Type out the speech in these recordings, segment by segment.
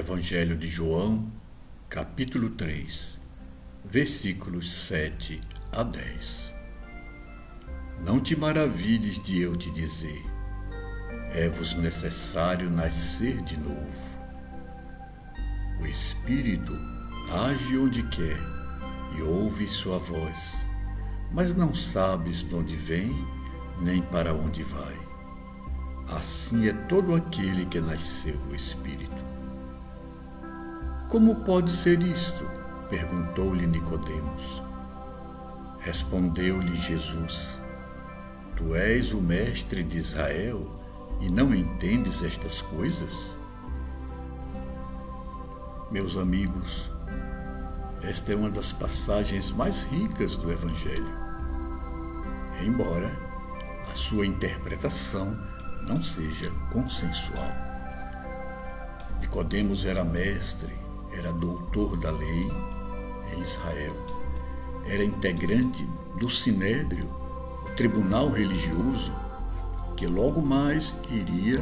Evangelho de João, capítulo 3, versículos 7 a 10. Não te maravilhes de eu te dizer, é-vos necessário nascer de novo. O Espírito age onde quer e ouve sua voz, mas não sabes de onde vem nem para onde vai. Assim é todo aquele que nasceu do Espírito. Como pode ser isto? perguntou-lhe Nicodemos. Respondeu-lhe Jesus: Tu és o mestre de Israel e não entendes estas coisas? Meus amigos, esta é uma das passagens mais ricas do Evangelho. Embora a sua interpretação não seja consensual. Nicodemos era mestre, era doutor da lei em Israel. Era integrante do Sinédrio, o tribunal religioso, que logo mais iria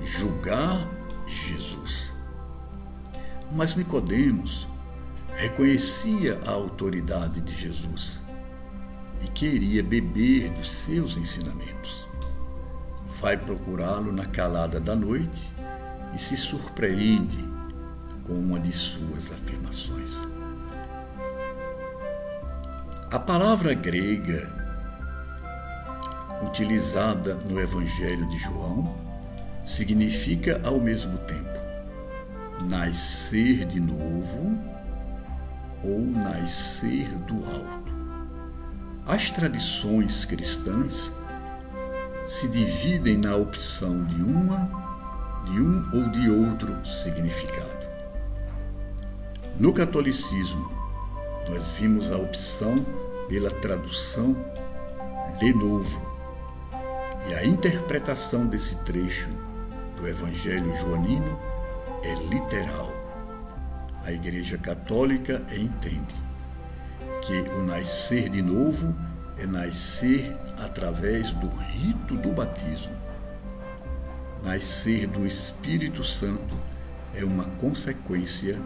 julgar Jesus. Mas Nicodemos reconhecia a autoridade de Jesus e queria beber dos seus ensinamentos. Vai procurá-lo na calada da noite e se surpreende com uma de suas afirmações. A palavra grega utilizada no Evangelho de João significa ao mesmo tempo nascer de novo ou nascer do alto. As tradições cristãs se dividem na opção de uma, de um ou de outro significado. No catolicismo, nós vimos a opção pela tradução de novo. E a interpretação desse trecho do Evangelho joanino é literal. A Igreja Católica entende que o nascer de novo é nascer através do rito do batismo. Nascer do Espírito Santo é uma consequência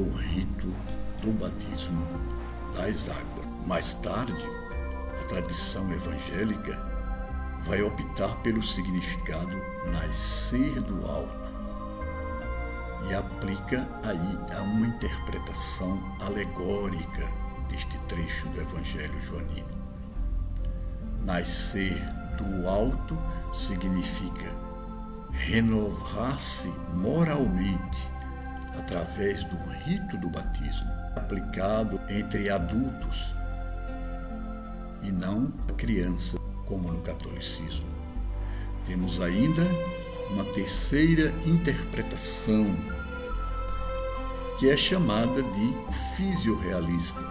do rito do batismo das águas. Mais tarde, a tradição evangélica vai optar pelo significado nascer do alto e aplica aí a uma interpretação alegórica deste trecho do Evangelho joanino. Nascer do alto significa renovar-se moralmente através do rito do batismo, aplicado entre adultos e não a criança, como no catolicismo. Temos ainda uma terceira interpretação, que é chamada de fisiorrealista.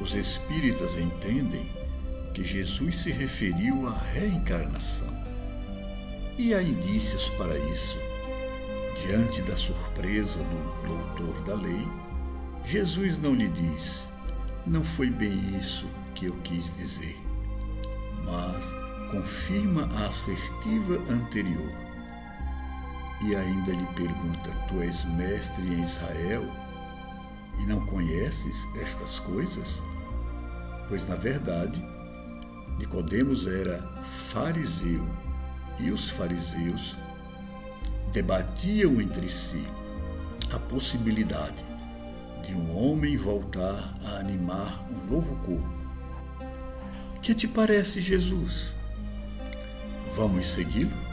Os espíritas entendem que Jesus se referiu à reencarnação. E há indícios para isso. Diante da surpresa do doutor da lei, Jesus não lhe diz: Não foi bem isso que eu quis dizer, mas confirma a assertiva anterior. E ainda lhe pergunta: Tu és mestre em Israel e não conheces estas coisas? Pois na verdade, Nicodemos era fariseu e os fariseus debatiam entre si a possibilidade de um homem voltar a animar um novo corpo. Que te parece, Jesus? Vamos segui-lo?